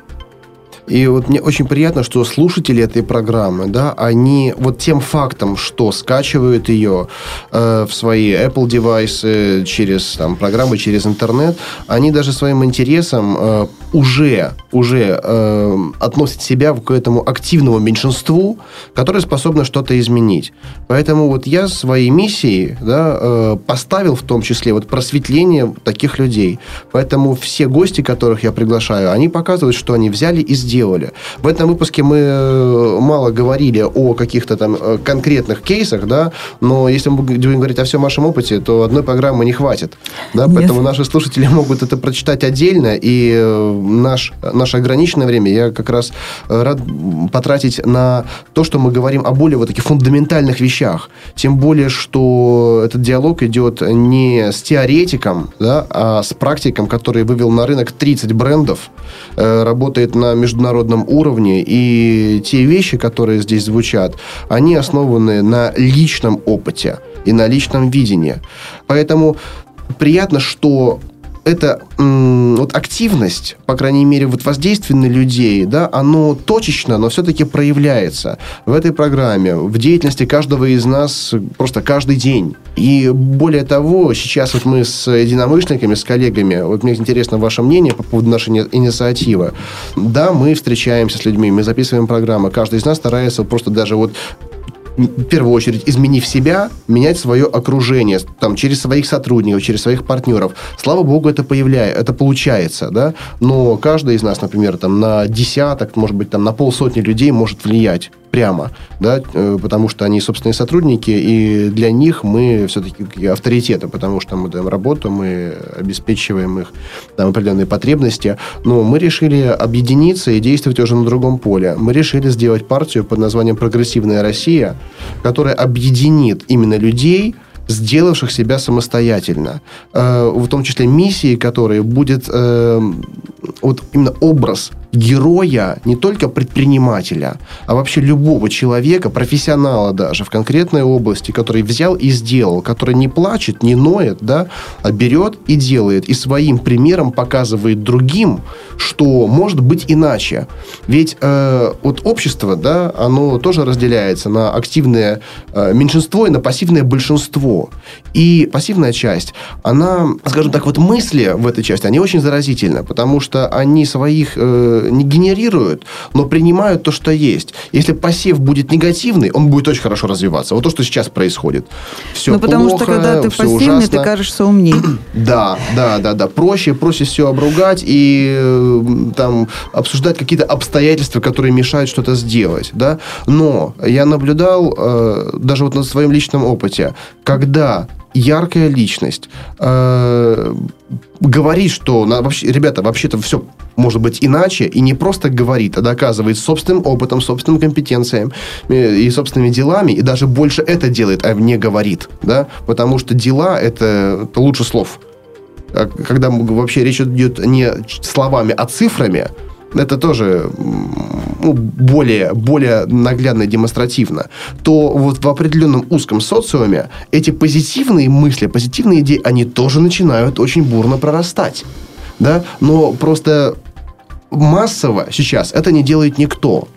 И вот мне очень приятно, что слушатели этой программы, да, они вот тем фактом, что скачивают ее э, в свои Apple девайсы через там, программы, через интернет, они даже своим интересом э, уже, уже э, относят себя к этому активному меньшинству, которое способно что-то изменить. Поэтому вот я своей миссией да, э, поставил в том числе вот просветление таких людей. Поэтому все гости, которых я приглашаю, они показывают, что они взяли и сделали сделали. В этом выпуске мы э, мало говорили о каких-то там э, конкретных кейсах, да, но если мы будем говорить о всем вашем опыте, то одной программы не хватит. Да, Нет. поэтому наши слушатели могут это прочитать отдельно, и э, наш, наше ограниченное время я как раз рад потратить на то, что мы говорим о более вот таких фундаментальных вещах. Тем более, что этот диалог идет не с теоретиком, да, а с практиком, который вывел на рынок 30 брендов, работает на международном международном уровне, и те вещи, которые здесь звучат, они основаны на личном опыте и на личном видении. Поэтому приятно, что эта вот активность, по крайней мере, вот воздействие на людей, да, оно точечно, но все-таки проявляется в этой программе, в деятельности каждого из нас просто каждый день. И более того, сейчас вот мы с единомышленниками, с коллегами, вот мне интересно ваше мнение по поводу нашей инициативы. Да, мы встречаемся с людьми, мы записываем программы, каждый из нас старается просто даже вот в первую очередь, изменив себя, менять свое окружение, там, через своих сотрудников, через своих партнеров. Слава богу, это появляется, это получается, да, но каждый из нас, например, там, на десяток, может быть, там, на полсотни людей может влиять прямо, да, э, потому что они собственные сотрудники, и для них мы все-таки авторитеты, потому что мы даем работу, мы обеспечиваем их там, определенные потребности, но мы решили объединиться и действовать уже на другом поле. Мы решили сделать партию под названием «Прогрессивная Россия», которая объединит именно людей, сделавших себя самостоятельно. Э, в том числе миссии, которые будет э, вот именно образ героя не только предпринимателя, а вообще любого человека, профессионала даже в конкретной области, который взял и сделал, который не плачет, не ноет, да, а берет и делает, и своим примером показывает другим, что может быть иначе. Ведь э, вот общество, да, оно тоже разделяется на активное э, меньшинство и на пассивное большинство. И пассивная часть, она, скажем так, вот мысли в этой части, они очень заразительны, потому что они своих э, не генерируют, но принимают то, что есть. Если посев будет негативный, он будет очень хорошо развиваться. Вот то, что сейчас происходит. Все ну, потому плохо, что когда ты пассивный, ужасно. ты кажешься умнее. Да, да, да, да. Проще, проще все обругать и там обсуждать какие-то обстоятельства, которые мешают что-то сделать, да. Но я наблюдал э, даже вот на своем личном опыте, когда яркая личность э, говорит, что на, вообще, ребята, вообще-то все может быть иначе, и не просто говорит, а доказывает собственным опытом, собственным компетенциям э, и собственными делами, и даже больше это делает, а не говорит, да, потому что дела это, это лучше слов. А когда вообще речь идет не словами, а цифрами, это тоже ну, более, более наглядно и демонстративно, то вот в определенном узком социуме эти позитивные мысли, позитивные идеи, они тоже начинают очень бурно прорастать. Да? Но просто массово сейчас это не делает никто.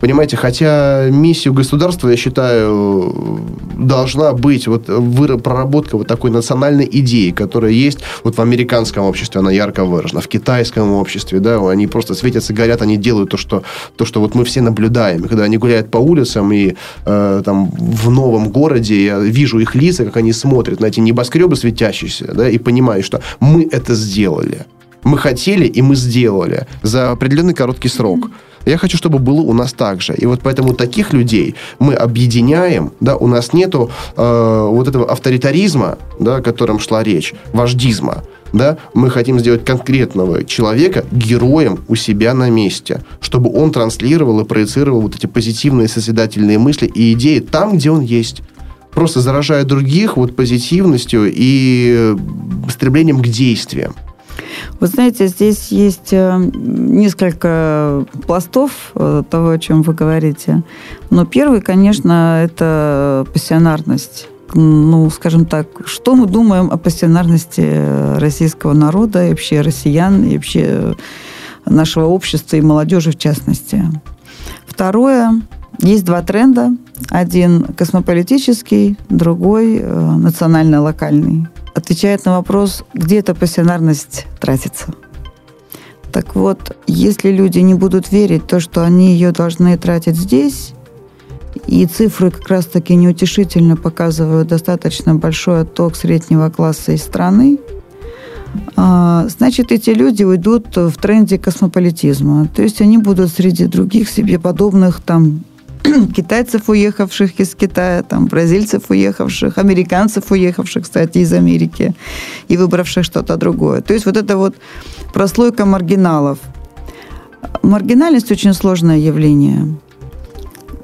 Понимаете, хотя миссию государства, я считаю, должна быть вот проработка вот такой национальной идеи, которая есть вот в американском обществе, она ярко выражена, в китайском обществе, да, они просто светятся, горят, они делают то, что, то, что вот мы все наблюдаем. Когда они гуляют по улицам и э, там в новом городе, я вижу их лица, как они смотрят на эти небоскребы светящиеся, да, и понимаю, что мы это сделали. Мы хотели, и мы сделали за определенный короткий срок. Я хочу, чтобы было у нас так же. И вот поэтому таких людей мы объединяем, да, у нас нету э, вот этого авторитаризма, да, о котором шла речь, вождизма, да, мы хотим сделать конкретного человека героем у себя на месте, чтобы он транслировал и проецировал вот эти позитивные созидательные мысли и идеи там, где он есть просто заражая других вот позитивностью и стремлением к действиям. Вы знаете, здесь есть э, несколько пластов э, того, о чем вы говорите. Но первый, конечно, это пассионарность ну, скажем так, что мы думаем о пассионарности российского народа, и вообще россиян, и вообще нашего общества и молодежи в частности. Второе, есть два тренда. Один космополитический, другой э, национально-локальный отвечает на вопрос, где эта пассионарность тратится. Так вот, если люди не будут верить то, что они ее должны тратить здесь, и цифры как раз-таки неутешительно показывают достаточно большой отток среднего класса из страны, а, значит, эти люди уйдут в тренде космополитизма. То есть они будут среди других себе подобных там китайцев, уехавших из Китая, там, бразильцев, уехавших, американцев, уехавших, кстати, из Америки и выбравших что-то другое. То есть вот это вот прослойка маргиналов. Маргинальность очень сложное явление.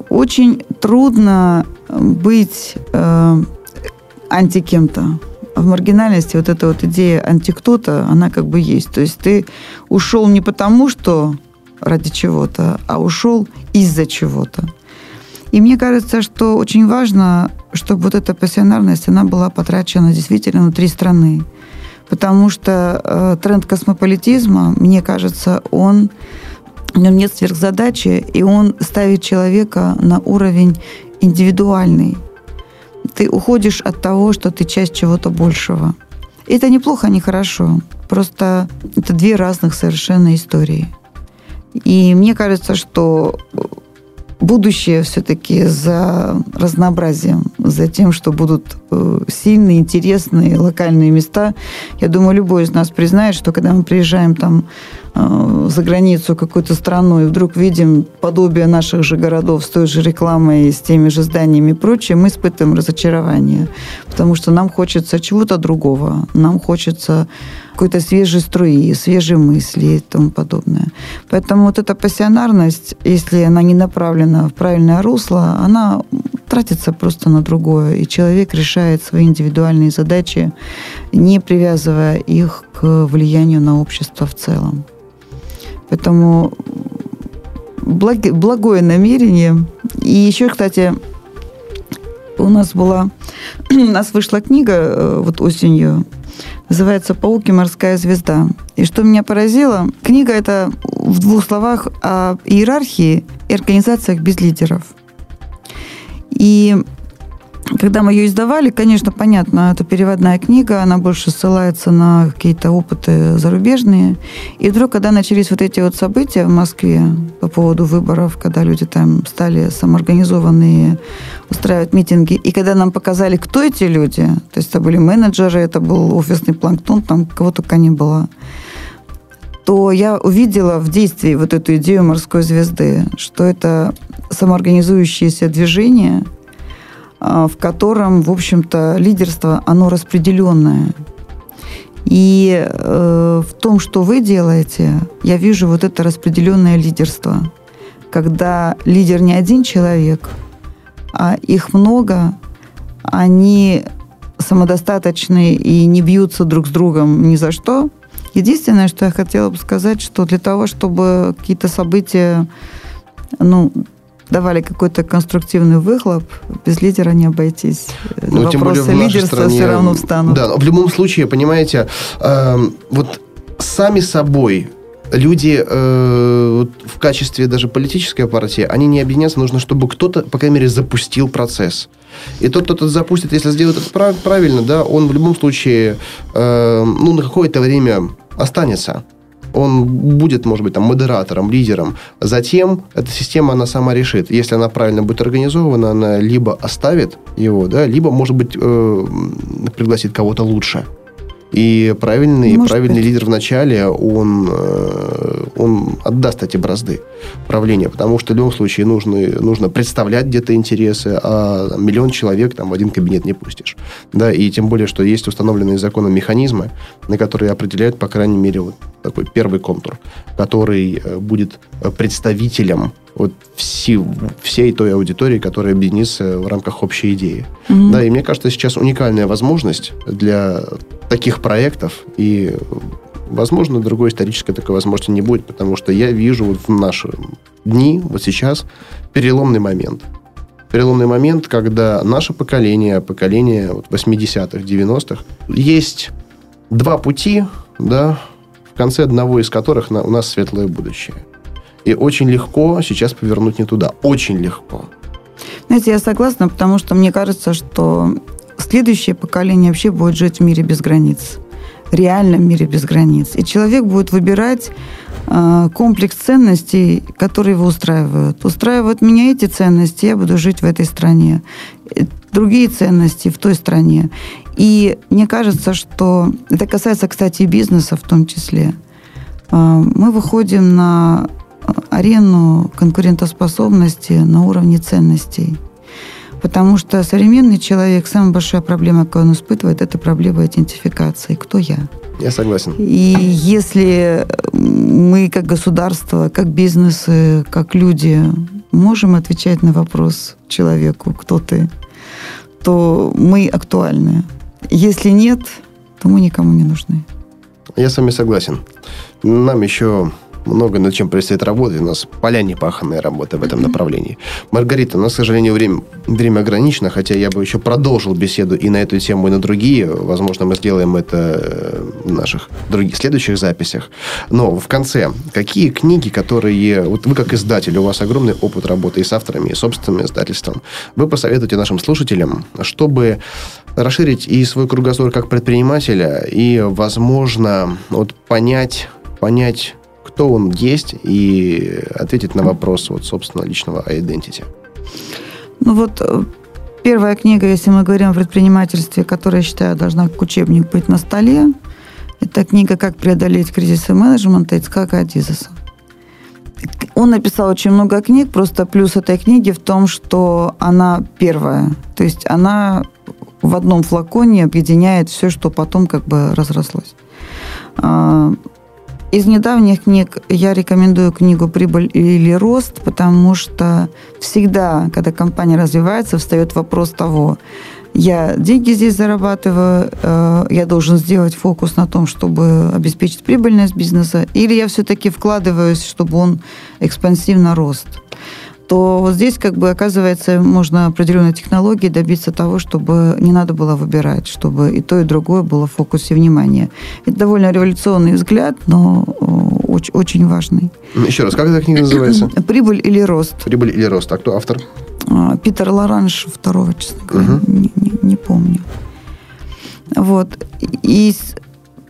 Очень трудно быть э, антикем-то. В маргинальности вот эта вот идея антикто-то, она как бы есть. То есть ты ушел не потому, что ради чего-то, а ушел из-за чего-то. И мне кажется, что очень важно, чтобы вот эта пассионарность, она была потрачена действительно внутри страны. Потому что э, тренд космополитизма, мне кажется, он в нем нет сверхзадачи, и он ставит человека на уровень индивидуальный. Ты уходишь от того, что ты часть чего-то большего. И это неплохо, не хорошо. Просто это две разных совершенно истории. И мне кажется, что будущее все-таки за разнообразием, за тем, что будут э, сильные, интересные локальные места. Я думаю, любой из нас признает, что когда мы приезжаем там э, за границу какую-то страну и вдруг видим подобие наших же городов с той же рекламой, с теми же зданиями и прочее, мы испытываем разочарование, потому что нам хочется чего-то другого, нам хочется какой-то свежей струи, свежей мысли и тому подобное. Поэтому вот эта пассионарность, если она не направлена в правильное русло, она тратится просто на другое, и человек решает свои индивидуальные задачи, не привязывая их к влиянию на общество в целом. Поэтому благое намерение. И еще, кстати, у нас была, у нас вышла книга э, вот осенью Называется «Паук и морская звезда». И что меня поразило, книга это в двух словах о иерархии и организациях без лидеров. И когда мы ее издавали, конечно, понятно, это переводная книга, она больше ссылается на какие-то опыты зарубежные. И вдруг, когда начались вот эти вот события в Москве по поводу выборов, когда люди там стали самоорганизованные устраивать митинги, и когда нам показали, кто эти люди, то есть это были менеджеры, это был офисный планктон, там кого только не было, то я увидела в действии вот эту идею морской звезды, что это самоорганизующееся движение – в котором, в общем-то, лидерство, оно распределенное. И э, в том, что вы делаете, я вижу вот это распределенное лидерство. Когда лидер не один человек, а их много, они самодостаточны и не бьются друг с другом ни за что. Единственное, что я хотела бы сказать, что для того, чтобы какие-то события ну, давали какой-то конструктивный выхлоп, без лидера не обойтись. Ну, Вопросы более лидерства стране, все равно встанут. Да, в любом случае, понимаете, э, вот сами собой люди э, в качестве даже политической партии, они не объединяться, нужно, чтобы кто-то, по крайней мере, запустил процесс. И тот, кто это запустит, если сделает это правильно, да, он в любом случае, э, ну, на какое-то время останется он будет, может быть, там, модератором, лидером. Затем эта система, она сама решит. Если она правильно будет организована, она либо оставит его, да, либо, может быть, э, пригласит кого-то лучше. И правильный, Может правильный быть. лидер в начале, он, э, он отдаст эти бразды правления, потому что в любом случае нужно, нужно представлять где-то интересы, а миллион человек там в один кабинет не пустишь. Да, и тем более, что есть установленные законом механизмы, на которые определяют, по крайней мере, вот такой первый контур, который э, будет представителем вот все, всей той аудитории, которая объединится в рамках общей идеи. Mm-hmm. Да, и мне кажется, сейчас уникальная возможность для таких проектов, и, возможно, другой исторической такой возможности не будет, потому что я вижу вот в наши дни, вот сейчас, переломный момент. Переломный момент, когда наше поколение, поколение вот 80-х, 90-х, есть два пути, да, в конце одного из которых на, у нас светлое будущее. И очень легко сейчас повернуть не туда. Очень легко. Знаете, я согласна, потому что мне кажется, что следующее поколение вообще будет жить в мире без границ. Реальном мире без границ. И человек будет выбирать э, комплекс ценностей, которые его устраивают. Устраивают меня эти ценности, я буду жить в этой стране. Другие ценности в той стране. И мне кажется, что это касается, кстати, и бизнеса в том числе. Э, мы выходим на арену конкурентоспособности на уровне ценностей. Потому что современный человек, самая большая проблема, которую он испытывает, это проблема идентификации. Кто я? Я согласен. И если мы как государство, как бизнесы, как люди можем отвечать на вопрос человеку, кто ты, то мы актуальны. Если нет, то мы никому не нужны. Я с вами согласен. Нам еще много над чем предстоит работать. У нас поля непаханная работа в этом mm-hmm. направлении. Маргарита, у нас, к сожалению, время, время ограничено, хотя я бы еще продолжил беседу и на эту тему, и на другие. Возможно, мы сделаем это э, в наших других следующих записях. Но в конце, какие книги, которые... Вот вы как издатель, у вас огромный опыт работы и с авторами, и собственным издательством. Вы посоветуете нашим слушателям, чтобы расширить и свой кругозор как предпринимателя, и, возможно, вот понять, понять кто он есть, и ответить на вопрос, вот, собственно, личного identity. Ну вот э, первая книга, если мы говорим о предпринимательстве, которая, я считаю, должна как учебник быть на столе, это книга «Как преодолеть кризисы менеджмента» Ицкака Адизеса. Он написал очень много книг, просто плюс этой книги в том, что она первая. То есть она в одном флаконе объединяет все, что потом как бы разрослось. Из недавних книг я рекомендую книгу «Прибыль или рост», потому что всегда, когда компания развивается, встает вопрос того, я деньги здесь зарабатываю, э, я должен сделать фокус на том, чтобы обеспечить прибыльность бизнеса, или я все-таки вкладываюсь, чтобы он экспансивно рост то вот здесь как бы оказывается можно определенной технологии добиться того, чтобы не надо было выбирать, чтобы и то, и другое было в фокусе внимания. Это довольно революционный взгляд, но очень, очень важный. Еще раз, как эта книга называется? «Прибыль или рост». «Прибыль или рост». А кто автор? А, Питер Лоранж, второго, честно говоря, угу. не, не, не помню. Вот. Из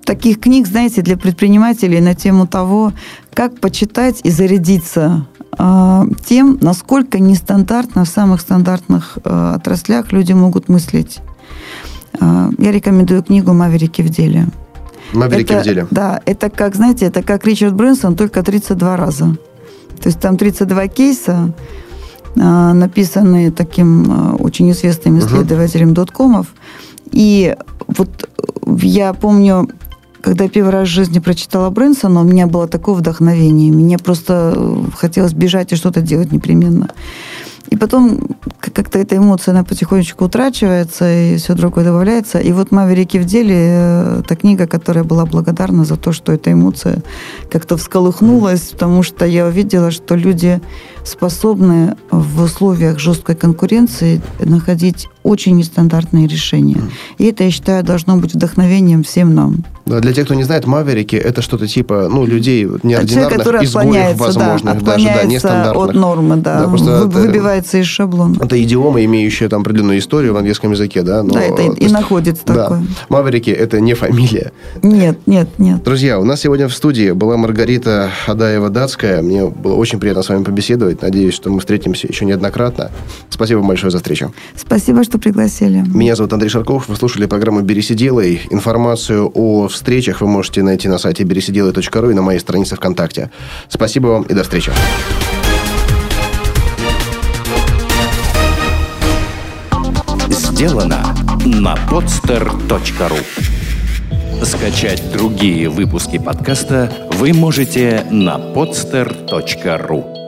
таких книг, знаете, для предпринимателей на тему того, как почитать и зарядиться тем, насколько нестандартно в самых стандартных э, отраслях люди могут мыслить. А, я рекомендую книгу «Маверики в деле». «Маверики это, в деле». Да, это как, знаете, это как Ричард Брэнсон, только 32 раза. То есть там 32 кейса, а, написанные таким очень известным исследователем uh-huh. доткомов. И вот я помню, когда первый раз в жизни прочитала Брэнсона, у меня было такое вдохновение. Мне просто э, хотелось бежать и что-то делать непременно. И потом как-то эта эмоция, она потихонечку утрачивается, и все другое добавляется. И вот «Маверики в деле» э, – та книга, которая была благодарна за то, что эта эмоция как-то всколыхнулась, потому что я увидела, что люди способны в условиях жесткой конкуренции находить очень нестандартные решения. Mm. И это, я считаю, должно быть вдохновением всем нам. Да, для тех, кто не знает, маверики это что-то типа, ну, людей неординарных, Человек, изгоев возможных, да, даже, да, нестандартных. от нормы, да, да Вы, выбивается из шаблона. Это идиома, имеющая там определенную историю в английском языке, да? Но, да, это и есть, находится да, такое. Маверики это не фамилия. Нет, нет, нет. Друзья, у нас сегодня в студии была Маргарита Адаева-Датская. Мне было очень приятно с вами побеседовать. Надеюсь, что мы встретимся еще неоднократно. Спасибо большое за встречу. Спасибо, что пригласили. Меня зовут Андрей Шарков. Вы слушали программу «Берись и делай». Информацию о встречах вы можете найти на сайте берисиделай.ру и на моей странице ВКонтакте. Спасибо вам и до встречи. Сделано на podster.ru Скачать другие выпуски подкаста вы можете на podster.ru